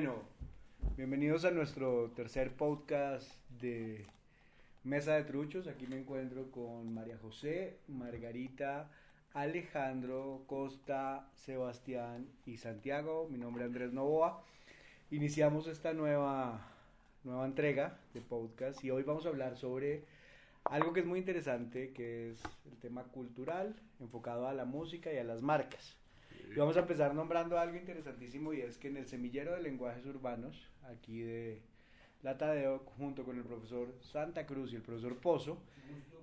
Bueno, bienvenidos a nuestro tercer podcast de Mesa de Truchos. Aquí me encuentro con María José, Margarita, Alejandro, Costa, Sebastián y Santiago. Mi nombre es Andrés Novoa. Iniciamos esta nueva, nueva entrega de podcast y hoy vamos a hablar sobre algo que es muy interesante, que es el tema cultural enfocado a la música y a las marcas. Y vamos a empezar nombrando algo interesantísimo y es que en el semillero de lenguajes urbanos, aquí de la Tadeo, junto con el profesor Santa Cruz y el profesor Pozo,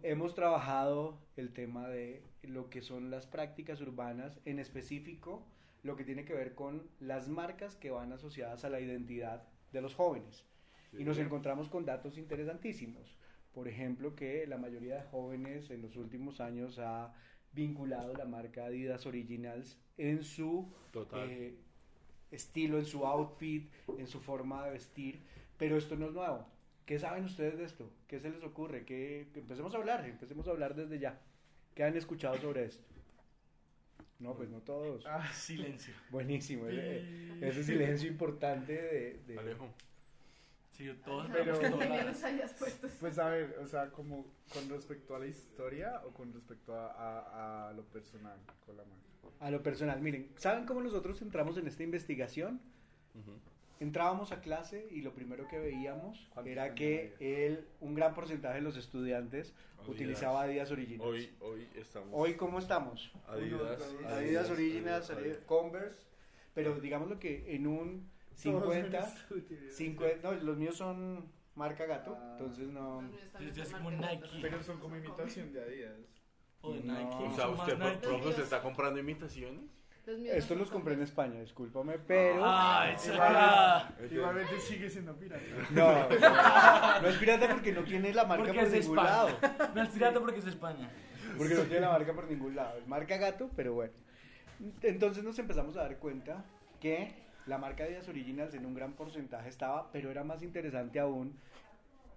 hemos trabajado el tema de lo que son las prácticas urbanas, en específico lo que tiene que ver con las marcas que van asociadas a la identidad de los jóvenes. Y nos encontramos con datos interesantísimos. Por ejemplo, que la mayoría de jóvenes en los últimos años ha vinculado la marca Adidas Originals en su eh, estilo, en su outfit, en su forma de vestir, pero esto no es nuevo. ¿Qué saben ustedes de esto? ¿Qué se les ocurre? ¿Qué, empecemos a hablar, empecemos a hablar desde ya. ¿Qué han escuchado sobre esto? No, pues no todos. Ah, silencio. Buenísimo, ese, ese silencio importante de... de... Alejo. Sí, todos Pero- pero Que los hayas puesto. Pues a ver, o sea, como con respecto a la historia o con respecto a, a- a lo personal con la marca. A lo personal, miren, ¿saben cómo nosotros entramos en esta investigación? Entrábamos a clase y lo primero que veíamos ¿Cuántos era que Adidas? él, un gran porcentaje de los estudiantes Adidas. utilizaba Adidas Originals. Hoy, hoy estamos. Hoy, ¿cómo estamos? Adidas, Uno, Adidas, Originals, Adidas, Adidas- Converse, pero digamos lo que en un 50, 50, no, los míos son marca gato, Ah. entonces no... Como Nike. Pero son como imitación de Adidas. O de No. Nike. O sea, usted, pro- Nike. profe, ¿se está comprando imitaciones? Los Estos no los compré en. España, discúlpame, pero... Ay, Igual- será. Igualmente sigue siendo pirata. No, no, no es pirata porque no tiene la marca Porque por ningún España. lado. No es pirata porque es de España. Porque no tiene la marca por ningún lado. Es marca gato, pero bueno. Entonces nos empezamos a dar cuenta que la marca Adidas Originals en un gran porcentaje estaba, pero era más interesante aún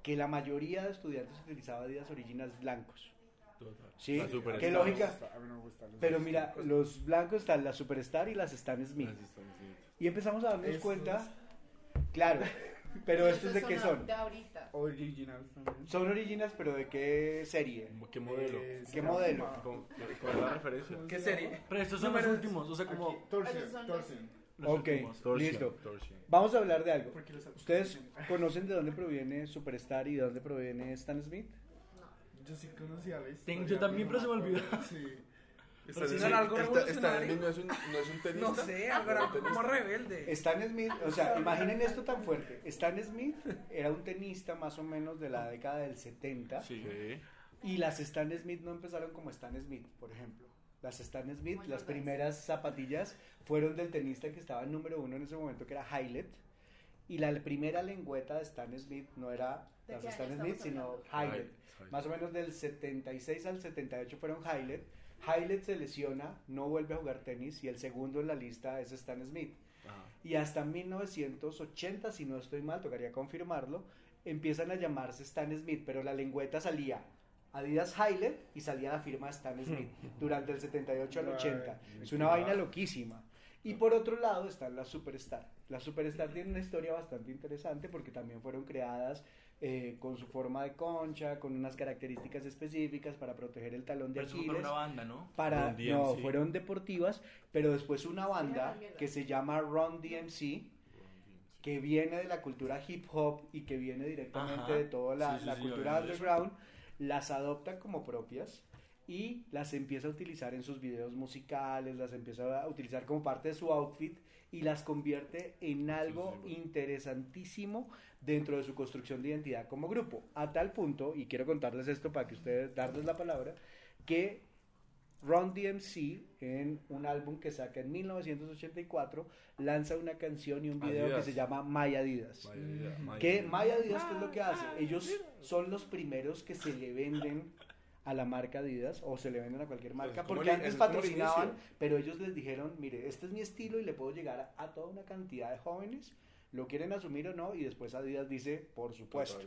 que la mayoría de estudiantes utilizaba Adidas Originals blancos. Sí, La Superstar. qué lógica. Pero mira, los blancos están la Superstar y las Stan Smith. Y empezamos a darnos Estos- cuenta, claro, pero estos de qué son? De ahorita. Originals también. Son originals, pero ¿de qué serie? ¿Qué modelo? Eh, ¿Qué modelo? ¿Con, con la referencia? ¿Qué serie? Pero estos son los últimos, o sea, como Torsion, los- Ok. últimos. Torsion, Listo. Torsion. Vamos a hablar de algo. ¿Ustedes conocen de dónde proviene Superstar y de dónde proviene Stan Smith? Yo sí conocía la historia. Yo también, pero se me olvidó. Sí. ¿Está Pero si algo revolucionario. ¿No es un, no es un tenista? No sé, algo era como rebelde. Stan Smith, o sea, imaginen esto tan fuerte. Stan Smith era un tenista más o menos de la década del 70 Sí. y las Stan Smith no empezaron como Stan Smith, por ejemplo. Las Stan Smith, Muy las primeras zapatillas fueron del tenista que estaba en número uno en ese momento, que era Hylett. Y la primera lengüeta de Stan Smith no era ¿De las Stan Smith, sino Hylett. Más o menos del 76 al 78 fueron Hylett. Hylett se lesiona, no vuelve a jugar tenis y el segundo en la lista es Stan Smith. Ajá. Y hasta 1980, si no estoy mal, tocaría confirmarlo, empiezan a llamarse Stan Smith, pero la lengüeta salía Adidas Hylett y salía la firma Stan Smith durante el 78 al Ay, 80. me Es una vaina loquísima. Y por otro lado están las Superstar. Las Superstar tienen una historia bastante interesante porque también fueron creadas eh, con su forma de concha, con unas características específicas para proteger el talón de Pero Aquiles para una banda, ¿no? para no DMC. fueron deportivas pero después una banda que se llama Run DMC que viene de la cultura hip hop y que viene directamente Ajá. de toda la, Sí, sí, la sí, cultura eso. Las adopta como propias y las empieza a utilizar en sus videos musicales las empieza a utilizar como parte de su outfit y las convierte en algo sí, sí. interesantísimo dentro de su construcción de identidad como grupo a tal punto y quiero contarles esto para que ustedes darles la palabra que Ron DMC, en un álbum que saca en 1984, lanza una canción y un video Adidas. que se llama My Adidas. Vaya, vaya. Que My Adidas, ¿qué es lo que hace? Ellos son los primeros que se le venden a la marca Adidas o se le venden a cualquier marca, es como porque el- antes el patrocinaban, pero ellos les dijeron, mire, este es mi estilo y le puedo llegar a, a toda una cantidad de jóvenes, lo quieren asumir o no, y después Adidas dice, por supuesto.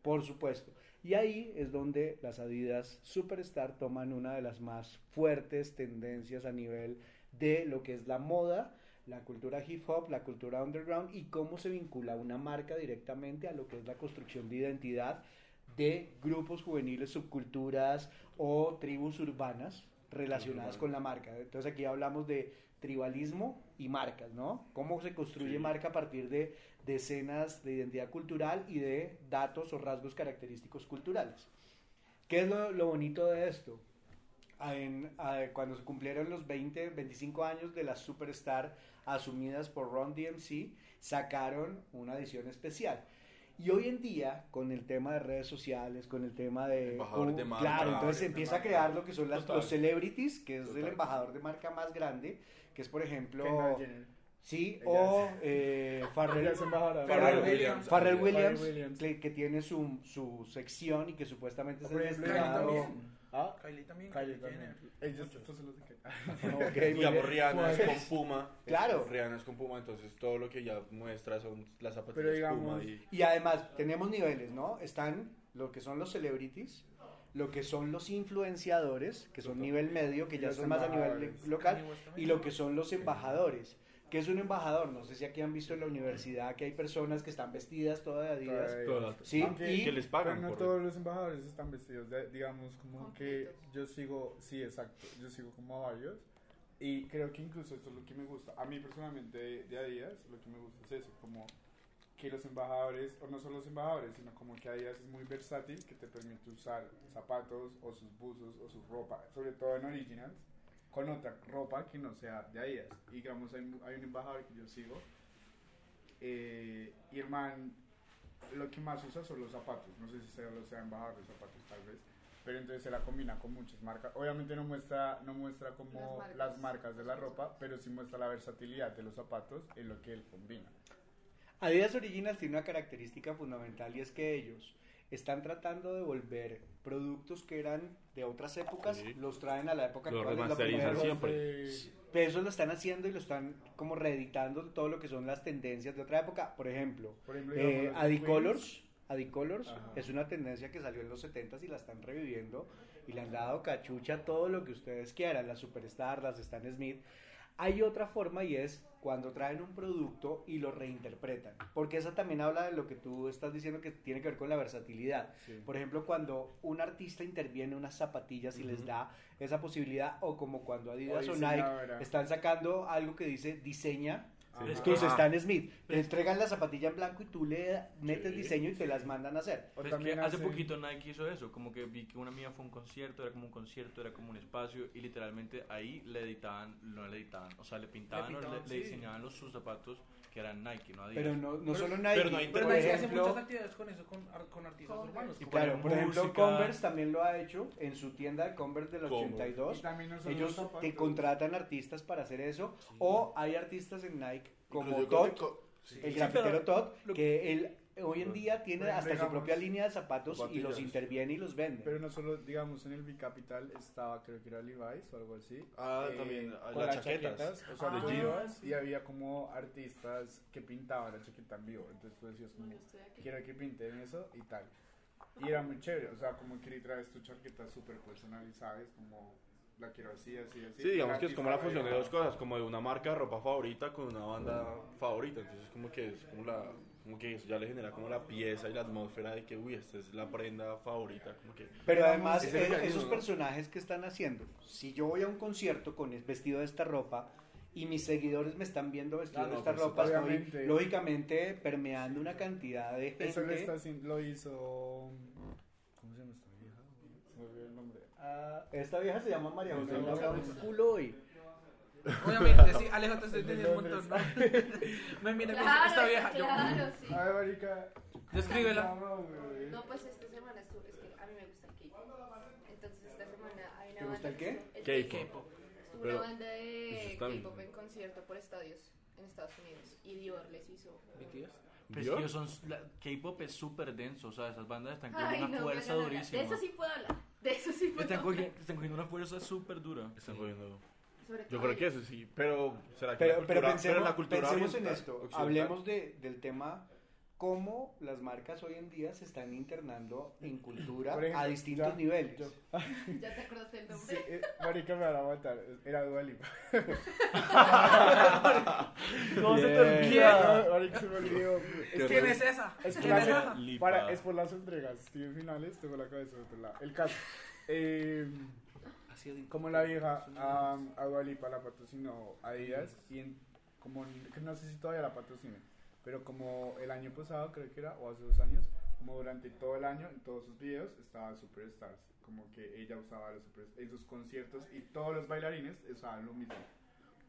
Por supuesto. Y ahí es donde las Adidas Superstar toman una de las más fuertes tendencias a nivel de lo que es la moda la cultura hip hop, la cultura underground y cómo se vincula una marca directamente a lo que es la construcción de identidad de grupos juveniles, subculturas o tribus urbanas relacionadas con la marca. Entonces aquí hablamos de tribalismo y marcas, ¿no? Cómo se construye Sí. marca a partir de decenas de identidad cultural y de datos o rasgos característicos culturales. ¿Qué es lo, lo bonito de esto? En- a- cuando se cumplieron los 20, 25 años de las Superstar asumidas por Ron DMC, sacaron una edición especial. Y hoy en día, con el tema de redes sociales, con el tema de... Embajadores de marca. Claro, entonces se de empieza a crear lo que son las, los celebrities, que es el embajador de marca más grande, que es por ejemplo... Kendall Jenner. Sí, Ella o es- eh, Farrell, Ella es embajadora. Farrell Williams. Farrell Williams, Farrell Williams. que, que tiene su, su sección y que supuestamente es el destinado... Kylie también. Ah, Kylie también. Kylie Jenner. también. Ellos, estos son los Digamos, bien. Rihanna es Pues- con Puma. Claro. Rihanna es con Puma, entonces todo lo que ya muestra son las zapatillas digamos- Puma y... Y además, tenemos niveles, ¿no? Están lo que son los celebrities, lo que son los influenciadores, que son nivel medio, que ya son más a nivel local, y lo que son los embajadores. ¿Qué es un embajador? No sé si aquí han visto en la universidad que hay personas que están vestidas todas de Adidas. Todas. Sí, Aunque- y que les pagan Pero no por todos los embajadores están vestidos, de- digamos, como que yo sigo, sí, exacto, yo sigo como a varios. Y creo que incluso esto es lo que me gusta. A mí personalmente de, de Adidas, lo que me gusta es eso, como que los embajadores, o no solo los embajadores, sino como que Adidas es muy versátil, que te permite usar zapatos o sus buzos o su ropa, sobre todo en originals, con otra ropa que no sea de Adidas. Y digamos, hay, hay un embajador que yo sigo, eh, y el man lo que más usa son los zapatos. No sé si se lo sea embajador de zapatos tal vez. Pero entonces se la combina con muchas marcas. Obviamente no muestra, no muestra como Las marcas. las marcas de la ropa, pero sí muestra la versatilidad de los zapatos en lo que él combina. Adidas Originals tiene una característica fundamental y es que ellos están tratando de volver productos que eran de otras épocas, Sí. los traen a la época Los actual. lo remasterizan siempre. Pero eso lo están haciendo y lo están como reeditando todo lo que son las tendencias de otra época. Por ejemplo, por ejemplo, eh, Adicolors. Adicolors Ajá. es una tendencia que salió en los 70s y la están reviviendo y le han dado cachucha todo lo que ustedes quieran, las Superstar, las Stan Smith. Hay otra forma y es cuando traen un producto y lo reinterpretan, porque esa también habla de lo que tú estás diciendo que tiene que ver con la versatilidad. Sí. Por ejemplo, cuando un artista interviene en unas zapatillas y les da esa posibilidad, o como cuando Adidas O o Nike están sacando algo que dice diseña Ajá. Es tus Ah. Stan Smith, te entregan la zapatilla en blanco y tú le metes Sí. diseño y te las mandan a hacer. O Pero es que también hace hacen- poquito Nike hizo eso, como que vi que una mía fue un concierto, era como un concierto, era como un espacio y literalmente ahí le editaban, no le editaban, o sea, le pintaban, Le o pintaban, le, le sí. diseñaban los sus zapatos que eran Nike, no Adidas. Pero no, no Pero- solo pero Nike, no hay Pero por Nike hace muchas actividades con eso, con, con artistas Converse. urbanos. Y claro, por ejemplo, música. Converse también lo ha hecho en su tienda de Converse del Converse. 82. Y también no Ellos zapatos. te contratan artistas para hacer eso, o hay artistas en Nike como Todd, el grafitero pero Todd, que él hoy en día tiene hasta su digamos, propia línea de zapatos y los interviene y los vende. Pero no solo, digamos, en el Bicapital estaba, creo que era Levi's o algo así. eh, Ah, también, ah, con las chaquetas. o sea, Ah. ibas y había como artistas que pintaban la chaqueta en vivo. Entonces tú decías como, Bueno, estoy aquí. quiero que pinten eso y tal. Y era muy chévere, o sea, como que traes tu chaqueta súper personalizada, es como, la quiero así, así, así. Sí, digamos que es como la fusión de dos cosas, como de una marca de ropa favorita con una banda favorita, entonces como que es como la como que eso ya le genera como la pieza y la atmósfera de que uy, esta es la prenda favorita, como que Pero además, eh, esos personajes que están haciendo, si yo voy a un concierto con el vestido de esta ropa y mis seguidores me están viendo vestido Ah, de esta pues, ropa, estoy lógicamente permeando una cantidad de Eso lo, está haciendo, lo hizo... ¿Cómo se llama esta vieja? Se me olvidó el nombre. Ah, esta vieja se llama María José, No, Obviamente, sí, Alejo, te estoy Es entendiendo un montón, ¿no? Me mira con Claro, esta vieja. Yo, claro, sí. Ay, marica. descríbela. No, pues esta semana estuvo, es que a mí me gusta el K-pop. Entonces esta semana hay una ¿Te gusta banda el qué? el K-pop. Estuvo una banda de. K-pop en concierto por estadios en Estados Unidos y Dior les hizo. BTS. Es que ellos son, K-pop es súper denso, o sea, esas bandas están Ay, cogiendo una no, fuerza no, no, no, durísima. De eso sí puedo hablar. De eso sí puedo Están hablar. cogiendo, están cogiendo una fuerza súper dura. están cogiendo. Sobre Yo creo que eso sí, pero será que Pero, la pero cultura, pensemos, pero la cultura pensemos en esto, occidental- hablemos de, del tema cómo las marcas hoy en día se están internando en cultura ejemplo, a distintos ya- niveles. yo- ¿Ya te acordaste el Sí, nombre? eh, marica me van a matar. Era Dua Lipa. No se te olvida. Marica, se me olvidó. Es ¿Quién es esa? es por, ¿Quién es las? Lipa. para, es por las entregas. Estoy en finales, tengo la cabeza de otro lado. El caso. Eh, como la vieja a, a Dua Lipa la patrocinó Adidas y en, como no sé si todavía la patrocina pero como el año pasado creo que era o hace dos años como durante todo el año en todos sus videos estaba Superstars como que ella usaba los en sus conciertos y todos los bailarines usaban lo mismo.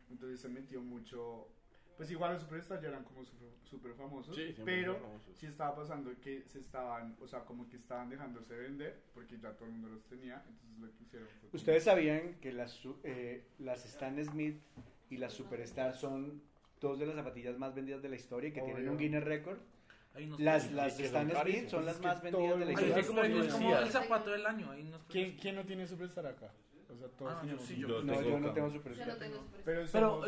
Entonces se metió mucho pues igual los Superstars ya eran como super, super famosos Sí, pero famosos. sí estaba pasando que se estaban o sea como que estaban dejándose vender porque ya todo el mundo los tenía entonces lo que hicieron fue como- Ustedes sabían que las, eh, las Stan Smith y las Superstar son dos de las zapatillas más vendidas de la historia y que tienen Obvio. un Guinness Record. Las, las que Stan Smith son Pues las es que más vendidas de la historia. como Yo es como decía. el zapato del año. ¿Quién. ¿Quién no tiene Superstar acá? O sea, todos Ah, yo sí, No, tengo yo no tengo Yo no tengo super. Pero, Pero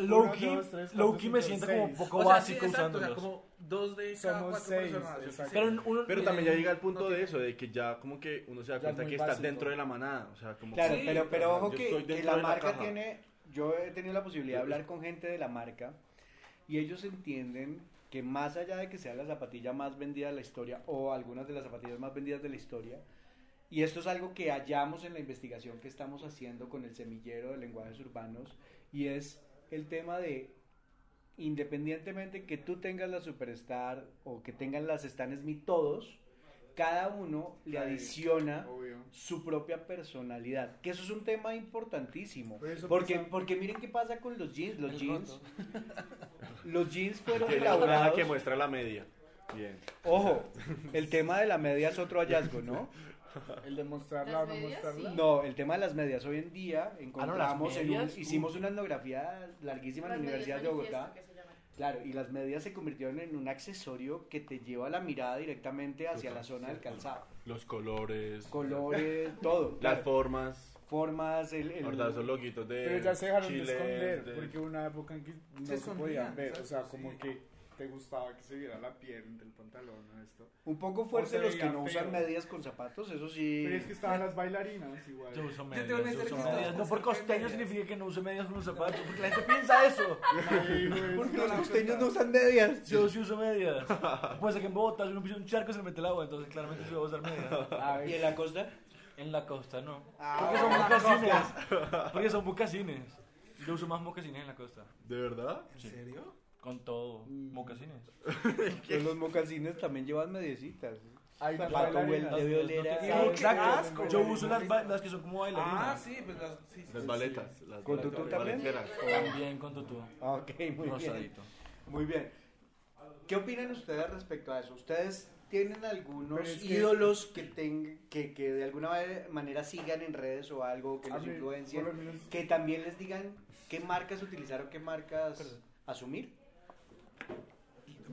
Loki, me siente como un poco O sea, sí, básico exacto, o sea, usándolos. como dos de cada Somos cuatro seis, personas. Pero, uno, Pero también ya llega el No punto de eso, de que ya como que uno se da es cuenta que está dentro de la manada. O sea, como Claro, que- pero, pero ojo que, la marca caja. tiene, yo he tenido la posibilidad de hablar con gente de la marca y ellos entienden que más allá de que sea la zapatilla más vendida de la historia o algunas de las zapatillas más vendidas de la historia, y esto es algo que hallamos en la investigación que estamos haciendo con el semillero de lenguajes urbanos, y es el tema de, independientemente que tú tengas la Superstar o que tengan las Stan Smith todos, cada uno le adiciona su propia personalidad, que eso es un tema importantísimo, porque pasa- porque miren qué pasa con los jeans, los El jeans, los jeans fueron elaborados, que muestra la media. Bien. ojo, el tema de la media es otro hallazgo, ¿no? El de mostrarla o no medias, mostrarla. sí. No, el tema de las medias hoy en día encontramos en un- hicimos una etnografía larguísima en la Universidad de Bogotá, claro, y las medias se convirtieron en un accesorio que te lleva la mirada directamente hacia la zona del calzado, Los colores. colores, todo, Las claro. formas. formas, el, el- ¿Verdad? Esos de. Pero ya se dejaron Chile, de esconder, de- porque hubo una época en que no se, podían ver, o sea, sí. como que te gustaba que se viera la piel entre el pantalón o esto. un poco fuerte se los que no usan medias con zapatos, eso sí. Pero es que estaban las bailarinas igual. Yo uso Yo medias, tengo que yo ser uso chistoso. medias. No por costeño significa que no use medias con los zapatos, porque la gente piensa eso. Ay, güey, Porque los costeños no usan medias. Yo sí uso medias. Pues que en Bogotá si uno pisa un charco se le mete el agua, entonces claramente yo voy a usar medias. A ver, ¿Y en la costa? En la costa no. Ah, Porque son mocasines. Porque son mocasines. Yo uso más mocasines en la costa. ¿De verdad? ¿En serio? Con todo. Mm. Mocasines. Pues los mocasines también llevan mediecitas. hay Zapato bailarinas. vuelto. Debe oler a- Sí, ¡Qué Exacto. asco! Yo uso las, las que son como bailarinas. Ah, sí, pues las. Sí, sí, Las sí. baletas. Las ¿Con tutú también? También con tutú. Ah, Ok, muy bien. Muy bien. ¿Qué opinan ustedes respecto a eso? ¿Ustedes tienen algunos Pero es que- ídolos que, ten- que, que de alguna manera sigan en redes o algo que los influencien? Que también les digan qué marcas utilizar o qué marcas asumir.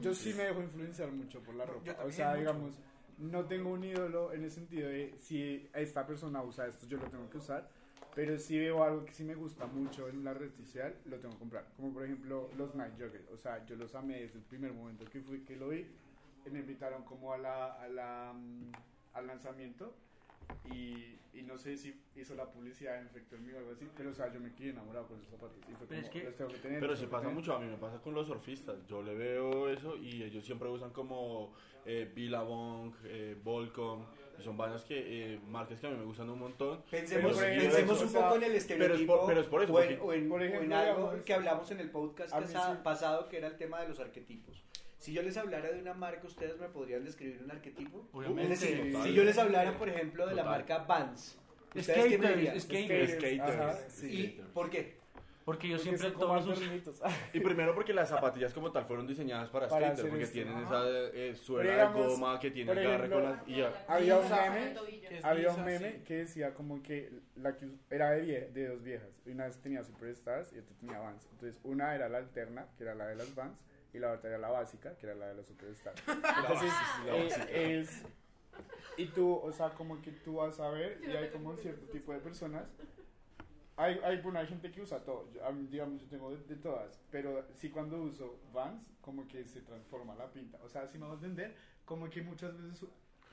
Yo sí me dejo influenciar mucho por la ropa. Yo o sea, mucho. digamos, no tengo un ídolo en el sentido de si esta persona usa esto, yo lo tengo que usar. Pero si veo algo que sí me gusta mucho en la red social, lo tengo que comprar. Como por ejemplo los Night Joggers. O sea, yo los amé desde el primer momento que fui, que lo vi. Me invitaron como a la, a la, mm, al lanzamiento. Y, y no sé si hizo la publicidad en efecto en mí o algo así. Pero o sea, yo me quedé enamorado con esos zapatos. Y fue Pero como, es que- los tengo que tener. Pero los se pasa tener. mucho, a mí me pasa con los surfistas. Yo le veo eso y ellos siempre usan como eh, Billabong, eh, Volcom. y son vainas que, eh, marcas que a mí me gustan un montón. Pensemos, Pero ejemplo, pensemos un poco en el pero es estereotipo por- pero es por eso, o, en, porque- o en- por o en ejemplo, algo digamos, que hablamos en el podcast sí. pasado que era el tema de los arquetipos. Si yo les hablara de una marca, ¿ustedes me podrían describir un arquetipo? Obviamente. Es decir, Total. si yo les hablara, por ejemplo, de la marca Vans, ¿ustedes qué me dirían? Skaters, skaters. Skaters. Ajá, ¿Y por qué? Porque yo Porque siempre todos sus... Y primero porque las zapatillas como tal fueron diseñadas para, Para skater, hacer porque esto. tienen Ajá. esa eh, suela de goma que tiene ejemplo, con las... Y ya. Había un meme El Había un meme sí. que decía como que la que era de, vie- de dos viejas. Y Una vez tenía Superstars y otra tenía Vans. Entonces, una era la alterna, que era la de las Vans, y la otra era la básica, que era la de Superstars. Entonces, eh, es. Y tú, o sea, como que tú vas a ver, y hay como cierto tipo de personas hay, hay, bueno, hay gente que usa todo. Yo, digamos, yo tengo de, de todas. Pero sí, cuando uso Vans, como que se transforma la pinta. O sea, si me va a entender, como que muchas veces.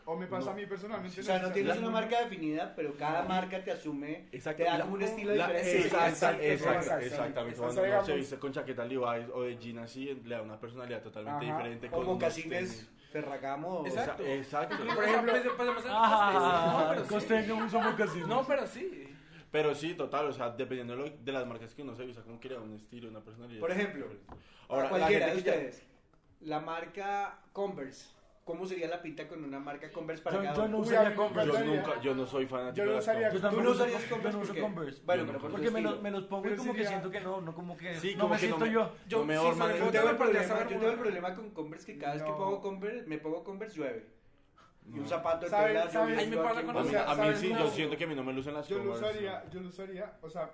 O me pasa No. a mí personalmente. O sea, no tienes la- una marca definida, pero cada marca te asume, Exacto. te da como un estilo la- diferente. Exacto, Exacto, exactamente. O sea, Cuando uno se viste con chaqueta Levi's o de jean así, le da una personalidad totalmente Ajá. diferente. O con tenis. Ferragamo. o- Exacto. Exacto. Por ejemplo, pasemos al Ah, no, pero sí. No, pero sí. Pero sí, total, o sea, dependiendo de, lo- de las marcas que uno se usa, como da un estilo, una personalidad. Por ejemplo, Ahora, la cualquiera de ustedes. La marca Converse. ¿Cómo sería la pinta con una marca Converse para Yo, cada yo uno? no Uy, usaría Converse. Yo nunca, yo no soy fanático Yo lo de las usaría- Converse. Yo ¿Tú no usarías Converse? Yo no uso. Converse. Bueno, Yo pero no, por tu Porque me los, me los pongo y Pero como sí que sería- siento que no, no como que Sí, no como me que no siento me- yo. Yo no me sí el- Yo yo tengo, el problema, yo tengo el problema con Converse que cada vez que No. pongo Converse, me pongo Converse llueve. Y un No. zapato de ¿Sabe- tela sabe- lloviendo Ahí me pasa con A mí, O sea, a mí ¿sabes sí, yo siento que a mí no me lucen las Yo lo Converse. usaría, yo lo usaría, o sea,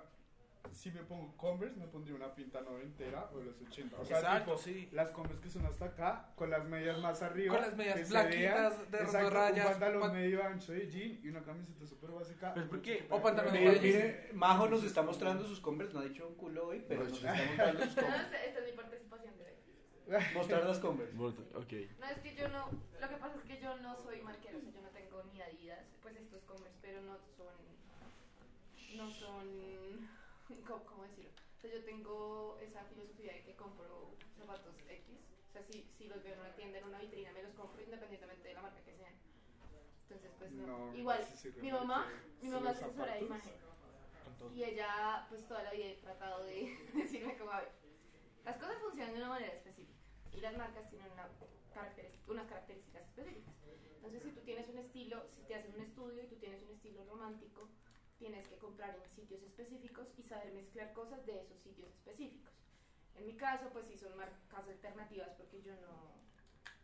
si me pongo Converse, me pondría una pinta noventera o de los 80. O sea, Exacto, tipo, sí. las Converse que son hasta acá, con las medias más arriba. Con las medias blanquitas de Exacto, rayas, Un pantalón pan- medio ancho de jean y una camiseta súper básica. Pues, ¿por qué? O pantalón rayas. mire, Majo nos está mostrando sus Converse, no ha dicho un culo hoy, pero nos está mostrando sus No, Converse. esta, es mi participación de hoy. Mostrar las Converse. Ok. No, es que yo no, lo que pasa es que yo no soy marquero, o sea, yo no tengo ni Adidas, pues estos Converse, pero no son, no son, ¿cómo, cómo decirlo? O sea, yo tengo esa filosofía de que compro zapatos X, o sea, si, si los veo en una tienda, en una vitrina, me los compro independientemente de la marca que sean. Entonces, pues no. No, Igual, sí mi mamá, mi mamá es asesora de imagen. Y ella, pues toda la vida he tratado de decirme como, a ver, las cosas funcionan de una manera específica y las marcas tienen una caracteris- unas características específicas. Entonces, si tú tienes un estilo, si te hacen un estudio y tú tienes un estilo romántico, tienes que comprar en sitios específicos y saber mezclar cosas de esos sitios específicos. En mi caso, pues sí son marcas alternativas porque yo no,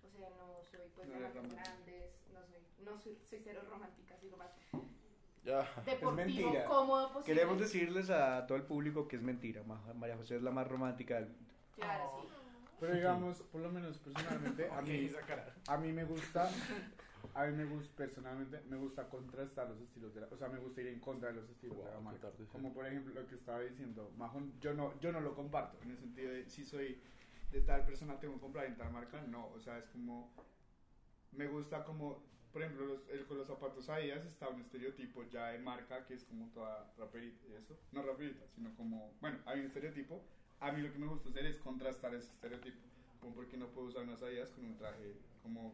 o sea, no soy pues No de marcas romántica. grandes, no soy, no soy, soy cero romántica, digo más Ya. deportivo, mentira. cómodo posible. Queremos decirles a todo el público que es mentira. Ma- María José es la más romántica del mundo. Claro, sí. Pero digamos, por lo menos personalmente, a mí, a mí me gusta, a mí me gusta, personalmente, me gusta contrastar los estilos de la, o sea, me gusta ir en contra de los estilos de la Wow, marca. Como por ejemplo lo que estaba diciendo, Mahon, yo no, yo no lo comparto, en el sentido de si soy de tal persona tengo que comprar en tal marca, no, o sea, es como, me gusta como, por ejemplo, los, el, con los zapatos Adidas está un estereotipo ya de marca que es como toda raperita y eso, no raperita, sino como, bueno, hay un estereotipo, a mí lo que me gusta hacer es contrastar ese estereotipo, como porque no puedo usar unas Adidas con un traje como.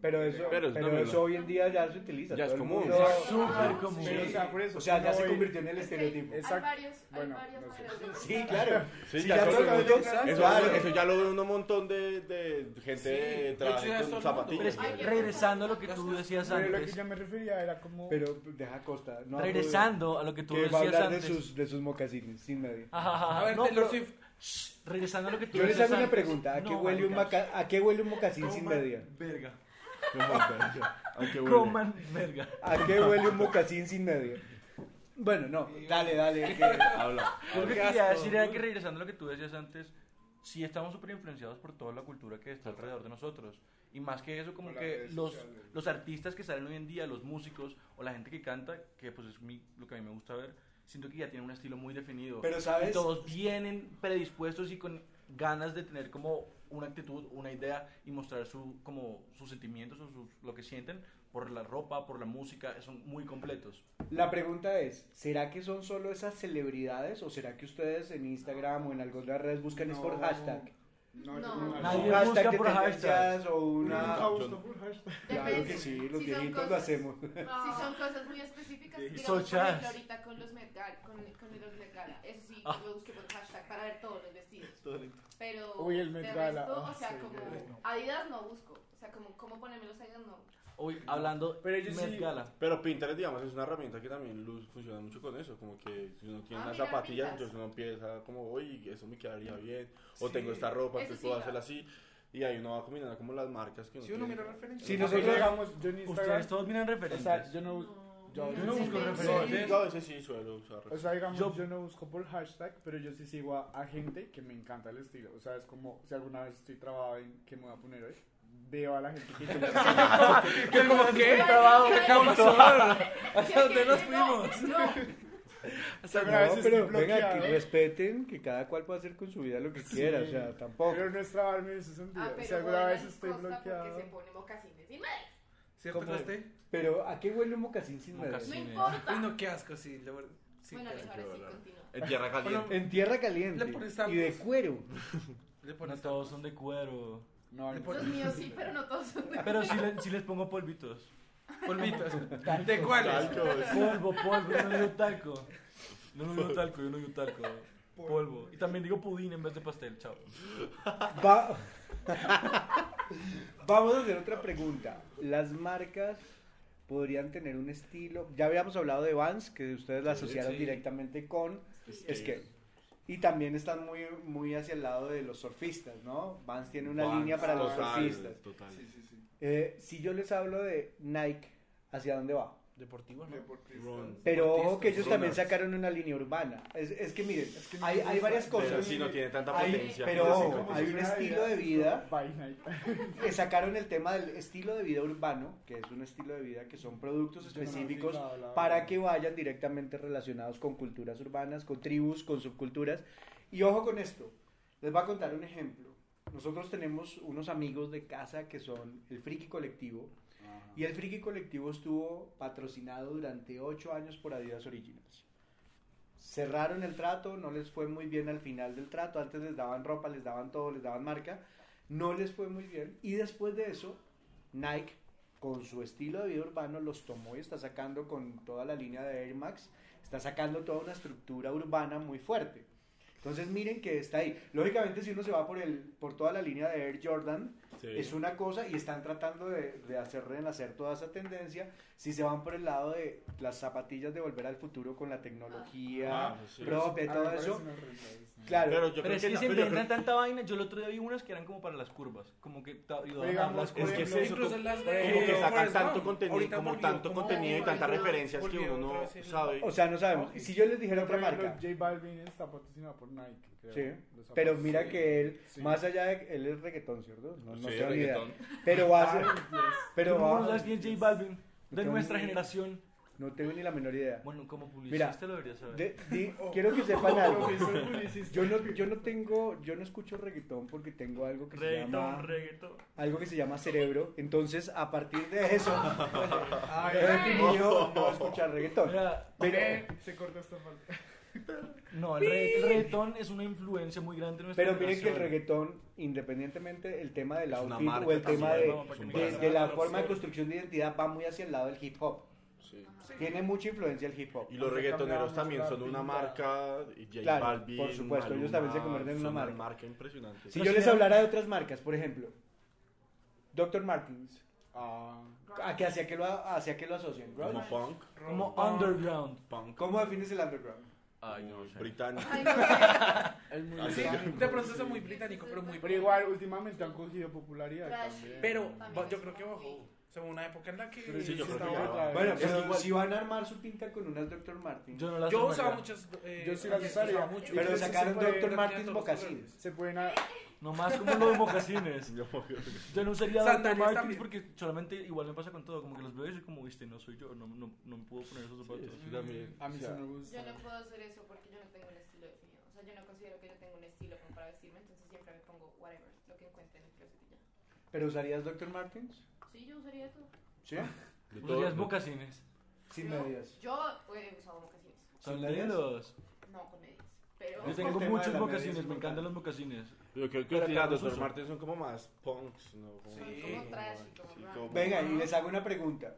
Pero eso, Pero pero, eso hoy en día ya se utiliza. Ya es común. mundo- Es súper común. Pero, o sea, por eso, O sea, ya se convirtió en el estereotipo. Exacto. Hay varios, hay Bueno, varias no sé. Sí, claro. Sí, Sí, ya, ya todo mundo- eso, claro. eso ya lo ve un montón de, de gente Sí, todo con zapatillas. Pero es Hay que que regresando a lo que tú decías Pero lo que antes, yo me refería era como... Pero deja Costa. No regresando a lo que tú que va a decías hablar de antes. sus, de sus mocasines, sin medio. A ver, no, Taylor pero- Swift. Regresando a lo que tú Yo les hago una pregunta. ¿A qué, No, huele, un maca- ¿A qué huele un mocasín sin media? Verga. Aunque huele. Coman verga. ¿A qué huele un mocasín sin media? Bueno, no. Dale, dale. que- Habla. Lo que Qué quería decir era que regresando a lo que tú decías antes, sí estamos súper influenciados por toda la cultura que está alrededor de nosotros. Y más que eso, como que los, los artistas que salen hoy en día, los músicos o la gente que canta, que pues es mi- lo que a mí me gusta ver, siento que ya tienen un estilo muy definido. Pero, Y ¿sabes? todos vienen predispuestos y con ganas de tener como una actitud, una idea y mostrar su, como sus sentimientos o sus- lo que sienten por la ropa, por la música, son muy completos. La pregunta es, ¿será que son solo esas celebridades o será que ustedes en Instagram o en algunas redes buscan es por No. hashtag? No, No. yo no- Nadie Un busca hashtag por hashtags. o una... Nunca busco por hashtag. Claro que sí, los Si viejitos lo cosas- hacemos. Si son cosas muy específicas, digamos, ejemplo, ahorita con los Met Gala, con, con los Met Gala, eso sí, Ah. lo busqué por hashtag para ver todos los vestidos. Pero Uy, el Met de Gala, resto, ah, o sea, sí, como no. Adidas no busco, o sea, como cómo ponerme los Adidas no. Hoy, hablando Pero ellos Met sí- Gala. Pero Pinterest, digamos, es una herramienta que también luz funciona mucho con eso. Como que si uno tiene Ah, unas mira, zapatillas, pintas. entonces uno empieza como, oye, eso me quedaría bien. O Sí. tengo esta ropa, Eso entonces sí puedo hacerla así. Y ahí uno va combinando como las marcas que uno Si uno tiene. mira referencias. Sí, Pero nosotros- digamos, yo en Instagram... Ustedes todos miran O referentes. sea, yo no, yo, Yo no busco Sí, referentes. Yo a veces sí suelo usar O sea, digamos, Yo- yo, no busco por hashtag, pero yo sí sigo a, a gente que me encanta el estilo. O sea, es como si alguna vez estoy trabado en qué me voy a poner hoy, veo a la gente que ¿Qué como que. ¿Hacia dónde nos No, fuimos? No, Hasta No, pero venga, que respeten que cada cual puede hacer con su vida lo que quiera, o sea, tampoco. Pero no es trabarme en ese sentido. Ah, pero si alguna vez estoy bloqueado. porque se pone mocasines sin medias. ¿Cierto. Pero ¿a qué huele un mocasín sin medias? No importa. Uy, no, qué asco, sí. la verdad, sí, bueno, ahora sí, continúa. En tierra caliente. En tierra caliente Le pones y de cuero. Le No pones todos son de cuero. No, no. Los míos sí, pero no todos son de Pero sí, le- sí les pongo polvitos. polvitos. ¿De cuáles? Polvo, polvo, yo no digo talco. Yo no digo talco, yo no digo talco. Polvo. Y también digo pudín en vez de pastel, chao. Va- Vamos a hacer otra pregunta. Las marcas podrían tener un estilo. Ya habíamos hablado de Vans, que ustedes la asociaron sí. directamente con Skate. skate. Y también están muy, muy hacia el lado de los surfistas, ¿no? Vans tiene una Vans, línea para los surfistas. Total. Sí, sí, sí. Eh, si yo les hablo de Nike, ¿hacia dónde va? Deportivo, ¿no? Deportistas. Run. Pero ojo que ellos Runners. también sacaron una línea urbana. Es, es que miren, Es que hay, hay varias cosas. Pero sí no tiene tanta Hay- potencia. pero ojo, hay un estilo de vida. que sacaron el tema del estilo de vida urbano, que es un estilo de vida que son productos específicos para que vayan directamente relacionados con culturas urbanas, con tribus, con subculturas. Y ojo con esto, les voy a contar un ejemplo. Nosotros tenemos unos amigos de casa que son el Friki Colectivo, Y el Friki Colectivo estuvo patrocinado durante ocho años por Adidas Originals. Cerraron el trato, no les fue muy bien al final del trato. Antes les daban ropa, les daban todo, les daban marca. No les fue muy bien. Y después de eso, Nike, con su estilo de vida urbano, los tomó y está sacando con toda la línea de Air Max, está sacando toda una estructura urbana muy fuerte. Entonces miren que está ahí. Lógicamente si uno se va por, el, por toda la línea de Air Jordan, Sí. es una cosa y están tratando de, de hacer renacer toda esa tendencia. Si se van por el lado de las zapatillas de volver al futuro con la tecnología Ah, pues sí. propia y todo parece eso, claro. Pero yo Pero creo es que, que no, se inventan creo- tanta vaina. Yo el otro día vi unas que eran como para las curvas. Como que ta- ayudaban a digamos, las por es que es curvas. eso, Incluso como, las de- como que sacan tanto contenido, Ahorita como volvió, tanto como- contenido y tantas referencias que uno no sabe. o sea, no sabemos. Si yo les dijera otra marca, J Balvin está patrocinado por Nike. creo, sí, pero mira que él, Sí. más allá de él es reggaetón, ¿cierto? No, no Sí, tengo ni idea. Pero va a ser, pero ¿Cómo no va, sabes quién es J Balvin? De nuestra ni- generación. no tengo ni la menor idea. Bueno, como Mira, publicista lo deberías saber. De- di- quiero que sepan algo. Yo no, yo no tengo, yo no escucho reggaetón porque tengo algo que se llama reggaetón. algo que se llama cerebro. Entonces, a partir de eso, he ay, decidido no escuchar reggaetón. Mira, Pero, Eh, se corta esta parte. No, el, regga- el reggaetón es una influencia muy grande en nuestra pero miren que el reggaetón, independientemente el tema del outfit marca o el tema de, que la forma de construcción de identidad, va muy hacia el lado del hip hop. Sí. Tiene mucha influencia el hip hop. Y los reggaetoneros también son una marca, y J Claro, Balvin, por supuesto, ellos también se convierten en una marca. marca impresionante. Si Pero yo si les hablara de otras marcas, por ejemplo, Dr. Martins, Ah, ¿a qué, hacia, qué lo, ¿hacia qué lo asocian? Como punk, Como underground. punk, ¿Cómo defines el underground? Ay, no sé. británico. Ay, no sé. es muy Ah, sí. británico. De pronto es muy británico, pero muy. Pero igual, últimamente han cogido popularidad Trash. también. Pero También es yo creo que como bajó. O sea, una época en la que. Pero Sí, yo creo que estaba- ya. otra vez. Bueno, Es pero igual- si van a armar su pinta con unas Dr. Martins, Yo no las Yo usaba muchas. eh, Yo sí las usaba mucho. pero Pero sacaron puede- Dr. no Martins colores. Se pueden... a- Nomás como los mocasines. Yo no usaría Dr. Sandalias Martins también. porque solamente igual me pasa con todo. Como que los veo y soy como, viste, no soy yo. No, no, no me puedo poner esos zapatos. Sí, también. A mí O sí sea, me gusta. Yo no puedo hacer eso porque yo no tengo un estilo definido. O sea, yo no considero que yo tenga un estilo como para vestirme, entonces siempre me pongo whatever, lo que encuentre en el closet y ya. ¿pero usarías Dr. Martins? Sí, yo usaría todo. ¿Sí? de todo- Usarías de- mocasines. Sin Yo- medias. Yo he usado mocasines. Son ¿Sin medias? lindos. No con medias. Pero. Yo tengo tema de muchos mocasines, es me encantan los mocasines. Yo creo que Pero los acá los Dr. uso. Martens son como más punks, ¿no? Como- Sí. como trash y como Sí, como- Venga, y les hago una pregunta.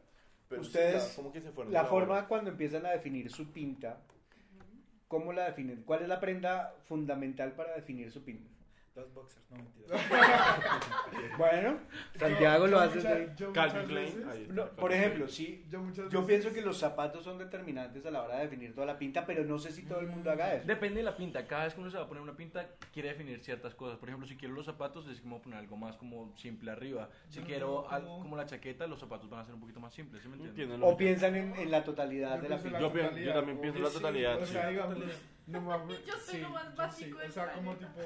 Pero sí, Ustedes, ya, como que se fueron La de forma cuando empiezan a definir su pinta, ¿cómo la definen? ¿Cuál es la prenda fundamental para definir su pinta? Los boxers, no mentira. Bueno, Santiago Yo- lo yo hace. mucha- yo Calvin Klein. veces- ahí está, No, por ejemplo, sí, Yo, yo pienso que los zapatos son determinantes a la hora de definir toda la pinta, pero no sé si todo el mundo haga eso. Depende de la pinta. Cada vez que uno se va a poner una pinta, quiere definir ciertas cosas. Por ejemplo, si quiero los zapatos, es como poner algo más como simple arriba. Si Yo quiero al- como- como la chaqueta, los zapatos van a ser un poquito más simples. ¿Sí me entiendes? O piensan en, en la totalidad Yo de la pinta. la Yo también pienso la sí, totalidad, O sea, digamos, No mames. Yo soy lo más yo básico sí, O sea, como tipo,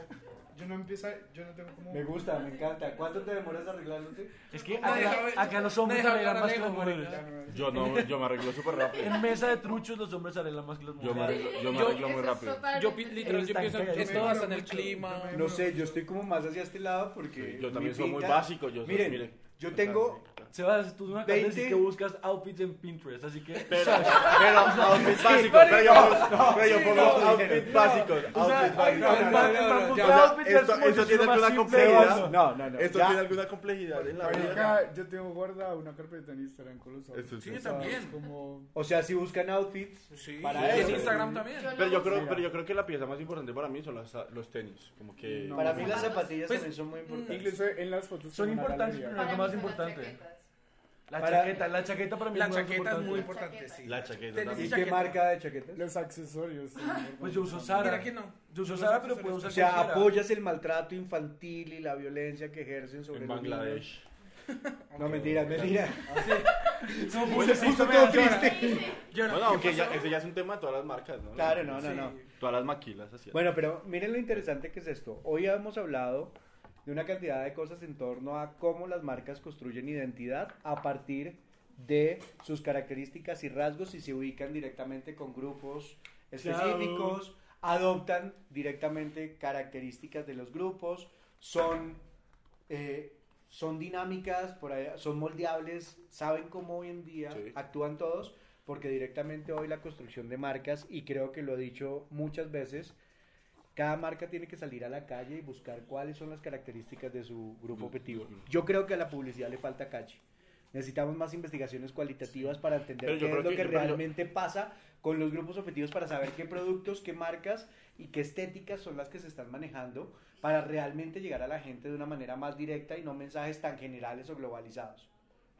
yo no empiezo, yo no tengo como... Me gusta, me encanta. ¿Cuánto te demoras arreglándote? Es que acá, acá los hombres arreglan más que las mujeres. Yo no, yo me arreglo súper rápido. En mesa de truchos los hombres arreglan más que las Yo me mujeres. arreglo, yo me Yo- arreglo muy Eso es rápido. Yo literal, yo pienso en Yo todo hasta en el clima. yo No sé, yo estoy como más hacia este lado porque. Yo también soy muy básico. Yo soy, Miren, mire, yo tengo. Sebas, tú no acabas de 20. decir que buscas outfits en Pinterest, así que... Pero, pero outfits básicos. Pero yo, pero yo pongo outfits básicos. Outfits básicos. no, outfits, es esto- tiene alguna complejidad. No, no, no. Esto tiene alguna complejidad en la vida. Yo tengo guardada una carpeta en Instagram con los Esto Sí, también. Es como... O sea, si buscan outfits. Sí, Para y en eso. Instagram también. Lo Pero yo, creo, pero yo creo que la pieza más importante para mí son las- los tenis. Como que. No. Para mí las zapatillas Pues, también son muy importantes. Incluso en las fotos Son importantes, pero Para lo mí más importante. La Para- chaqueta, la chaqueta para mí La es muy chaqueta es muy importante. importante, sí. La chaqueta Tenis. ¿Y y qué chaqueta. marca de chaquetas? Los accesorios. Pues yo uso. Zara. Mira que no. Yo uso Los Zara, pero accesorios puedo O usar sea, cualquiera. apoyas el maltrato infantil y la violencia que ejercen sobre En los niños. Bangladesh. No, mentiras, mentiras. No, Puse- puse- puse sí, todo me da- triste. Bueno, aunque ya, ese ya es un tema de todas las marcas, ¿no? Claro, no, no, Sí. no. Todas las maquilas, así. Bueno, pero miren lo interesante que es esto. Hoy hemos hablado de una cantidad de cosas en torno a cómo las marcas construyen identidad a partir de sus características y rasgos y se ubican directamente con grupos específicos, adoptan directamente características de los grupos, son, eh, son dinámicas, por ahí, son moldeables, saben cómo hoy en día Sí. actúan todos, porque directamente hoy la construcción de marcas, y creo que lo he dicho muchas veces, cada marca tiene que salir a la calle y buscar cuáles son las características de su grupo objetivo. Yo creo que a la publicidad le falta calle. Necesitamos más investigaciones cualitativas para entender qué es lo que- realmente pasa con los grupos objetivos para saber qué productos, qué marcas y qué estéticas son las que se están manejando para realmente llegar a la gente de una manera más directa y no mensajes tan generales o globalizados.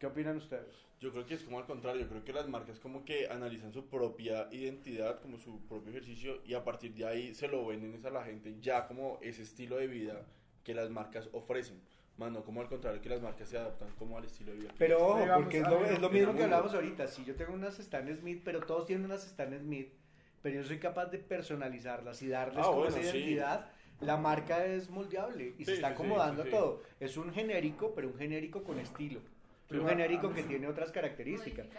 ¿Qué opinan ustedes? Yo creo que es como al contrario, yo creo que las marcas como que analizan su propia identidad, como su propio ejercicio y a partir de ahí se lo venden a la gente ya como ese estilo de vida que las marcas ofrecen. Más no como al contrario que las marcas se adaptan como al estilo de vida. Pero ojo, porque es a lo, es lo mismo que hablábamos ahorita. Si yo tengo unas Stan Smith, pero todos tienen unas Stan Smith, pero yo soy capaz de personalizarlas y darles Ah, como bueno, esa sí. identidad, la marca es moldeable y se Sí, está sí, sí, acomodando sí, a todo. Es un genérico, pero un genérico con estilo. Pero un genérico que tiene otras características. Sí.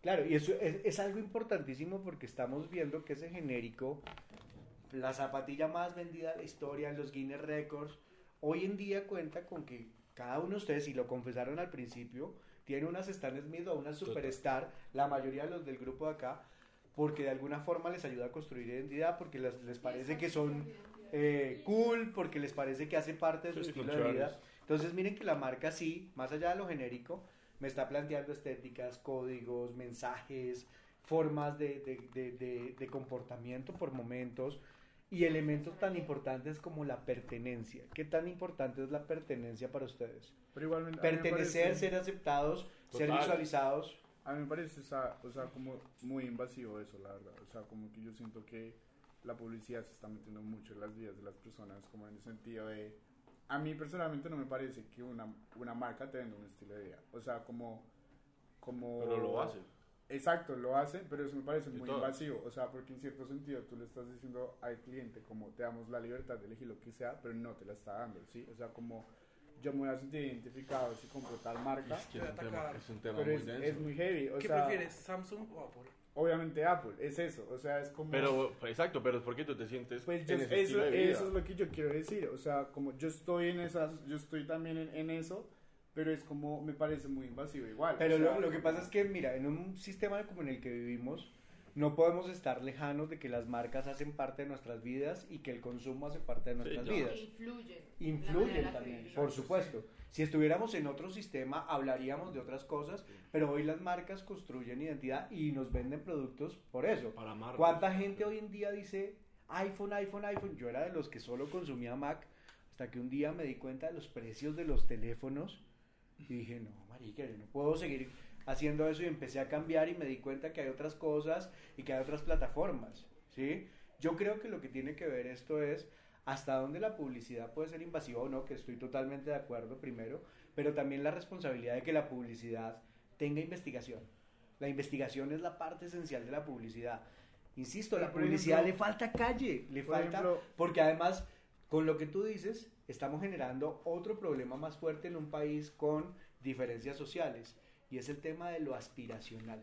Claro, y eso es, es algo importantísimo porque estamos viendo que ese genérico, la zapatilla más vendida de la historia en los Guinness Records, hoy en día cuenta con que cada uno de ustedes, y lo confesaron al principio, tiene unas Stan Smith o una Superstar, la mayoría de los del grupo de acá, porque de alguna forma les ayuda a construir identidad, porque les, les parece que son eh, cool, porque les parece que hace parte de su estilo de vida. Entonces miren que la marca sí, más allá de lo genérico, me está planteando estéticas, códigos, mensajes, formas de, de- de- de- de comportamiento por momentos y elementos tan importantes como la pertenencia. ¿Qué tan importante es la pertenencia para ustedes? Pero Pertenecer, parece- ser aceptados, ser Total. visualizados. A mí me parece, o sea, o sea, como muy invasivo eso, la verdad. O sea, como que yo siento que la publicidad se está metiendo mucho en las vidas de las personas, como en el sentido de... A mí personalmente no me parece que una, una marca te venda un estilo de vida. O sea, como... como Pero lo hace. Exacto, lo hace, pero eso me parece muy invasivo. O sea, porque en cierto sentido tú le estás diciendo al cliente como te damos la libertad de elegir lo que sea, pero no te la está dando, ¿sí? O sea, como yo me voy a sentir identificado si compro tal marca, Es que es un tema, es un tema pero muy es, denso. es muy heavy. O ¿Qué sea, prefieres, Samsung o Apple? Obviamente Apple, es eso. O sea, es como... Pero, pues, exacto, pero es porque tú te sientes Pues yo- en ese eso, de vida. eso es lo que yo quiero decir. O sea, como yo estoy en esas, yo estoy también en, en eso, pero es como me parece muy invasivo igual. Pero o sea, lo, lo que pasa es que, mira, en un sistema como en el que vivimos, no podemos estar lejanos de que las marcas hacen parte de nuestras vidas y que el consumo hace parte de nuestras claro. vidas. Influyen. Influyen también, vivimos. por supuesto. Si estuviéramos en otro sistema, hablaríamos de otras cosas, pero hoy las marcas construyen identidad y nos venden productos por eso. Para amarlo. ¿Cuánta gente hoy en día dice iPhone, iPhone, iPhone? Yo era de los que solo consumía Mac hasta que un día me di cuenta de los precios de los teléfonos y dije, no, marica, yo no puedo seguir haciendo eso y empecé a cambiar y me di cuenta que hay otras cosas y que hay otras plataformas, ¿sí? Yo creo que lo que tiene que ver esto es hasta dónde la publicidad puede ser invasiva o no, que estoy totalmente de acuerdo primero, pero también la responsabilidad de que la publicidad tenga investigación. La investigación es la parte esencial de la publicidad. Insisto, Pero, la publicidad ejemplo- le falta calle, le por falta, ejemplo- porque además, con lo que tú dices, estamos generando otro problema más fuerte en un país con diferencias sociales, y es el tema de lo aspiracional.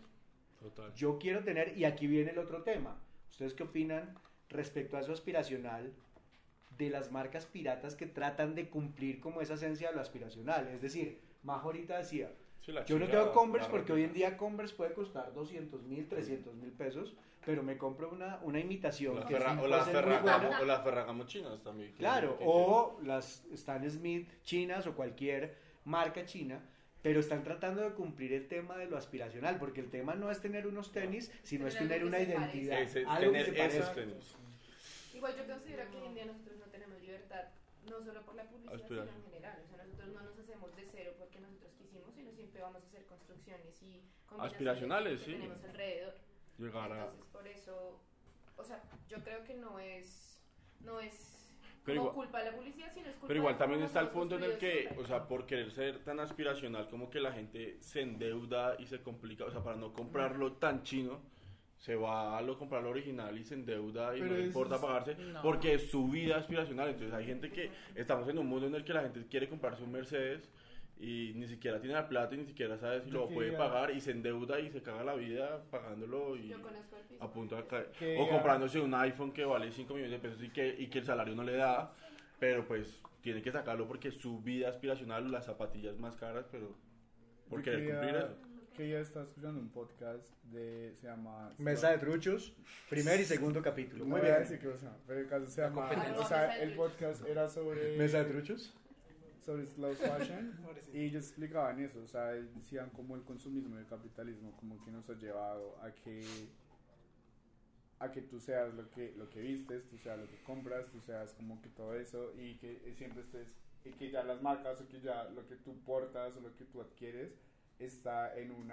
Total. Yo quiero tener, y aquí viene el otro tema, ¿ustedes qué opinan respecto a eso aspiracional de las marcas piratas que tratan de cumplir como esa esencia de lo aspiracional? Es decir, Majo ahorita decía, Sí, yo no tengo Converse porque hoy en día Converse puede costar 200 mil, 300 mil pesos, pero me compro una, una imitación O la que Ferra- sí o la puede ser muy Ferragamo o la Ferragamo chinas también. que- Claro, que- o las Stan Smith chinas o cualquier marca china, pero están tratando de cumplir el tema de lo aspiracional, porque el tema no es tener unos tenis, sino es Tener tener algo una que identidad, parezca. Ese- algo que tener se esos tenis. Igual yo considero que hoy en día nosotros no tenemos libertad, no solo por la publicidad, sino en general. O sea, nosotros no nos hacemos de cero porque nosotros quisimos, sino siempre vamos a hacer construcciones y Aspiracionales, que sí. tenemos alrededor. Llegar a... Entonces, por eso, o sea, yo creo que no es, no es Pero como igual- culpa de la publicidad, sino es culpa Pero igual también está el punto en el que, siempre. o sea, por querer ser tan aspiracional, como que la gente se endeuda y se complica, o sea, para no comprarlo tan chino, se va a lo comprar lo original y se endeuda y Pero no importa es- pagarse, no. porque es su vida aspiracional. Entonces hay gente que, estamos en un mundo en el que la gente quiere comprarse un Mercedes y ni siquiera tiene la plata y ni siquiera sabe si Yo lo puede pagar y se endeuda y se caga la vida pagándolo y Yo conozco piso. a punto de caer. Que O comprándose un iPhone que vale 5 millones de pesos y que, y que el salario no le da, pero pues tiene que sacarlo porque su vida aspiracional, las zapatillas más caras, pero por Yo querer quería- cumplir eso. Que ya estaba escuchando un podcast de. Se llama. Mesa de truchos, primer y segundo capítulo. No Muy voy a bien. decir qué cosa, pero el caso se llama. O sea, el podcast era sobre. Mesa de truchos. Sobre slow fashion y ellos explicaban eso, o sea, decían como el consumismo y el capitalismo como que nos ha llevado a que a que tú seas lo que lo que vistes, tú seas lo que compras, tú seas como que todo eso y que siempre estés y que ya las marcas o que ya lo que tú portas o lo que tú adquieres está en un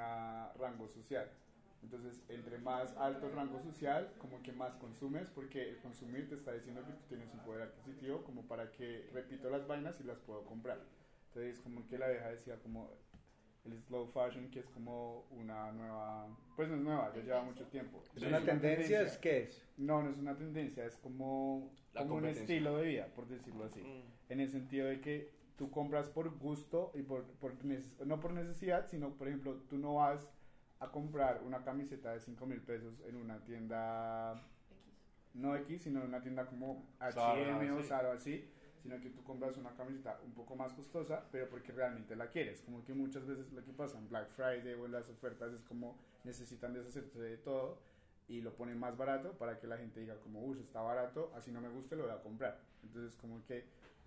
rango social. Entonces, entre más alto el rango social, como que más consumes, porque el consumir te está diciendo que tú tienes un poder adquisitivo como para que repito las vainas y las puedo comprar. Entonces, como que la vieja decía como el slow fashion, que es como una nueva, pues no es nueva, ya lleva mucho tiempo. ¿Es No una tendencia? ¿Es qué es? No, no es una tendencia, es como, La como un estilo de vida, por decirlo así. En el sentido de que tú compras por gusto y por, por no por necesidad, sino, por ejemplo, tú no vas a comprar una camiseta de 5 mil pesos en una tienda, no X, sino en una tienda como H&M o. Zara o así, sino que tú compras una camiseta un poco más costosa, pero porque realmente la quieres. Como que muchas veces lo que pasa en Black Friday o en las ofertas es como necesitan deshacerse de todo y lo ponen más barato para que la gente diga como, uy, está barato, así no me gusta, lo voy a comprar. Entonces como que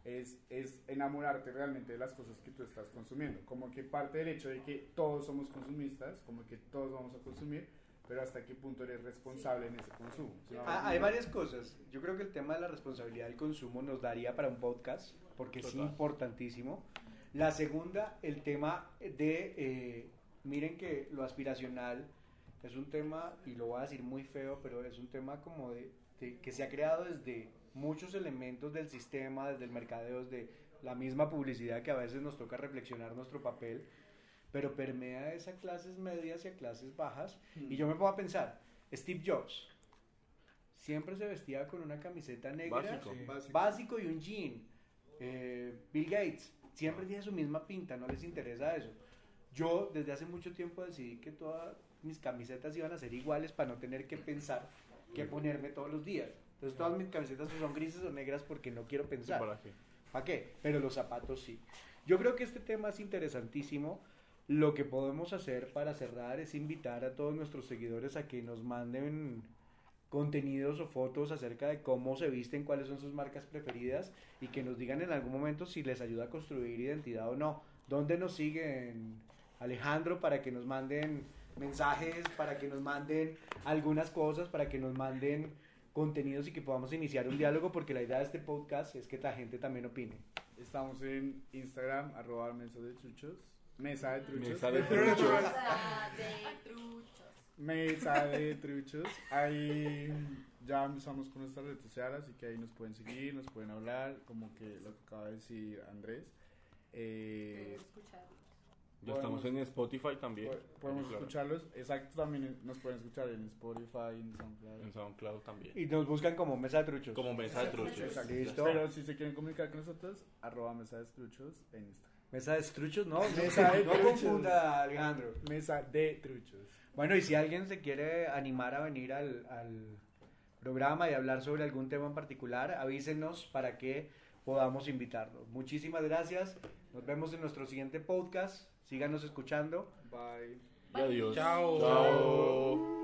es, es enamorarte realmente de las cosas que tú estás consumiendo. Como que parte del hecho de que todos somos consumistas, como que todos vamos a consumir, pero hasta qué punto eres responsable en ese consumo. ¿sí me Ah, hay varias cosas. Yo creo que el tema de la responsabilidad del consumo nos daría para un podcast, porque es importantísimo. La segunda, el tema de, eh, miren que lo aspiracional es un tema, y lo voy a decir muy feo, pero es un tema como de, de- que se ha creado desde muchos elementos del sistema, desde el mercadeo, desde la misma publicidad que a veces nos toca reflexionar nuestro papel, pero permea esa clases medias y a clases bajas. Y yo me pongo a pensar, Steve Jobs siempre se vestía con una camiseta negra, Básico. Sí. Básico. básico y un jean. Eh, Bill Gates siempre tiene su misma pinta, no les interesa eso. Yo desde hace mucho tiempo decidí que todas mis camisetas iban a ser iguales para no tener que pensar qué ponerme todos los días. Entonces todas mis camisetas son grises o negras porque no quiero pensar. ¿Para qué? ¿Para qué? Pero los zapatos sí. Yo creo que este tema es interesantísimo. Lo que podemos hacer para cerrar es invitar a todos nuestros seguidores a que nos manden contenidos o fotos acerca de cómo se visten, cuáles son sus marcas preferidas y que nos digan en algún momento si les ayuda a construir identidad o no. ¿Dónde nos siguen, Alejandro, para que nos manden mensajes, para que nos manden algunas cosas, para que nos manden contenidos y que podamos iniciar un diálogo? Porque la idea de este podcast es que la gente también opine. Estamos en Instagram, arroba mesa de truchos. Mesa de truchos. Mesa de truchos. Mesa de truchos. Mesa de truchos. Ahí ya empezamos con nuestras redes sociales, así que ahí nos pueden seguir, nos pueden hablar, como que lo que acaba de decir Andrés. Eh, escuchar. Ya estamos en Spotify también. Po- Podemos Claro. escucharlos. Exacto, también nos pueden escuchar en Spotify, en SoundCloud. En SoundCloud también. Y nos buscan como Mesa de Truchos. Como mesa de truchos. Exacto. Listo. Pero si se quieren comunicar con nosotros, arroba mesa de truchos en Instagram. Mesa de Truchos, no. Mesa de no Truchos. confunda, Alejandro. Mesa de truchos. Bueno, y si alguien se quiere animar a venir al, al programa y hablar sobre algún tema en particular, avísenos para que podamos invitarlo. Muchísimas gracias. Nos vemos en nuestro siguiente podcast. Síganos escuchando. Bye. Y adiós. Chao. Chao.